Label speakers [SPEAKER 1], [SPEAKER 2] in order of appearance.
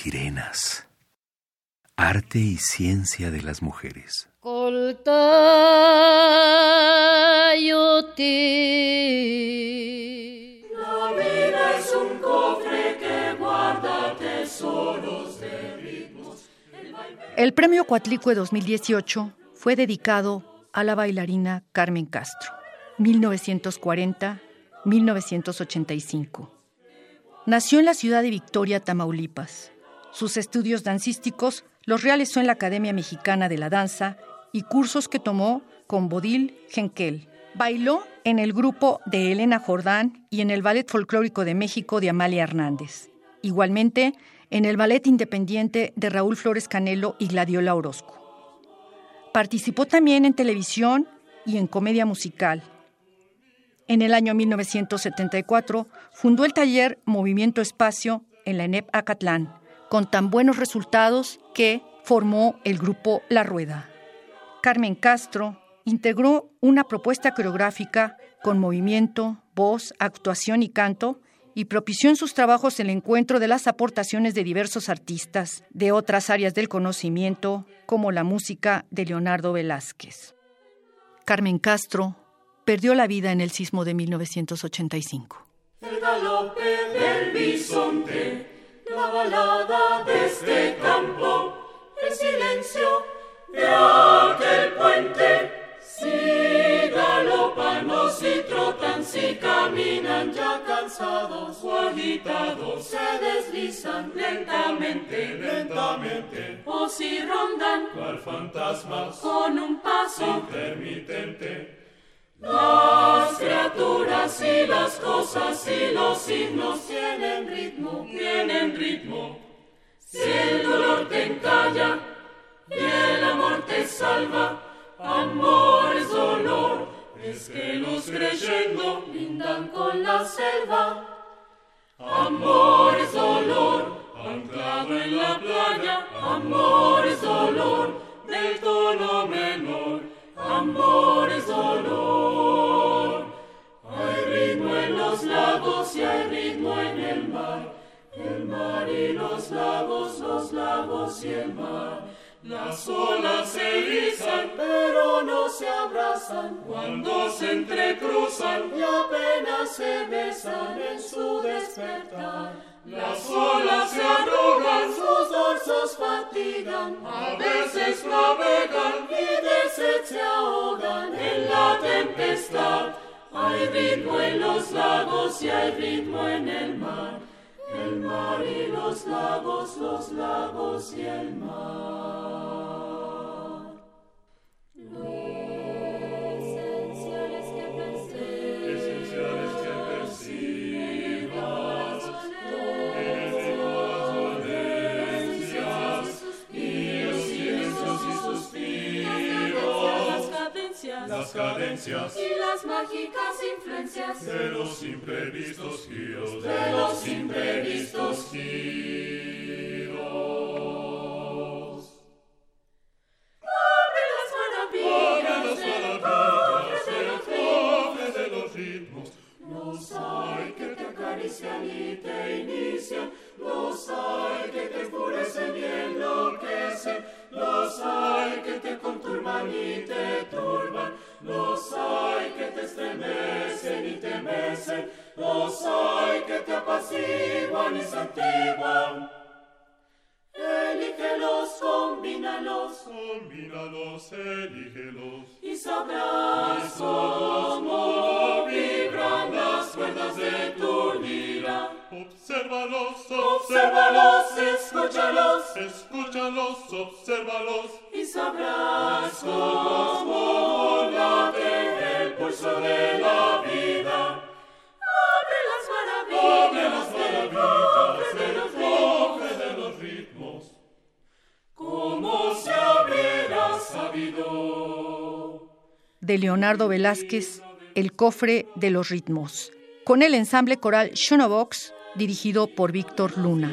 [SPEAKER 1] sirenas. Arte y ciencia de las mujeres.
[SPEAKER 2] La vida es un cofre que guarda tesoros de ritmos.
[SPEAKER 3] El premio Cuatlicue 2018 fue dedicado a la bailarina Carmen Castro, 1940-1985. Nació en la ciudad de Victoria, Tamaulipas. Sus estudios dancísticos los realizó en la Academia Mexicana de la Danza y cursos que tomó con Bodil Henkel. Bailó en el grupo de Elena Jordán y en el Ballet Folclórico de México de Amalia Hernández. Igualmente, en el Ballet Independiente de Raúl Flores Canelo y Gladiola Orozco. Participó también en televisión y en comedia musical. En el año 1974 fundó el taller Movimiento Espacio en la ENEP Acatlán, con tan buenos resultados que formó el grupo La Rueda. Carmen Castro integró una propuesta coreográfica con movimiento, voz, actuación y canto y propició en sus trabajos el encuentro de las aportaciones de diversos artistas de otras áreas del conocimiento, como la música de Leonardo Velázquez. Carmen Castro perdió la vida en el sismo de 1985.
[SPEAKER 2] El galope del bisonte, la balada de este campo, el silencio de aquel puente. Si galopan o si trotan, si caminan ya cansados o agitados, se deslizan lentamente, lentamente. O si rondan, cual fantasmas, con un paso intermitente. Criaturas y las cosas y los signos tienen ritmo, tienen ritmo. Si el dolor te encalla y el amor te salva, amor es dolor, es que los creyendo lindan con la selva. Amor es dolor, anclado en la playa, amor es dolor, del tono menor, amor es dolor. Los lagos, los lagos y el mar. Las olas se erizan, pero no se abrazan cuando se entrecruzan y apenas se besan en su despertar. Las olas se arrugan, sus dorsos fatigan, a veces navegan y de sed se ahogan en la tempestad. Hay ritmo en los lagos y hay ritmo en el los lagos, los lagos y el mar. Esenciales que percibas, esenciales que dolencias y los silencios y suspiros, las cadencias
[SPEAKER 4] y las mágicas influencias
[SPEAKER 2] de los imprevistos giros, de los imprevistos
[SPEAKER 4] y te turban, los hay que te estremecen y te mecen, los hay que te apaciguan y santiguan. Elígelos, combínalos
[SPEAKER 2] Combínalos, elígelos.
[SPEAKER 4] y sabrás
[SPEAKER 2] obsérvalos.
[SPEAKER 4] y sabrás cómo late el pulso de la vida. Abre las maravillas,
[SPEAKER 2] Abre las
[SPEAKER 4] del
[SPEAKER 2] maravillas
[SPEAKER 4] cofre de
[SPEAKER 2] de los ritmos.
[SPEAKER 4] Como se hubiera sabido.
[SPEAKER 3] de Leonardo Velázquez, El cofre de los ritmos, con el ensamble coral Shonobox, dirigido por Víctor Luna.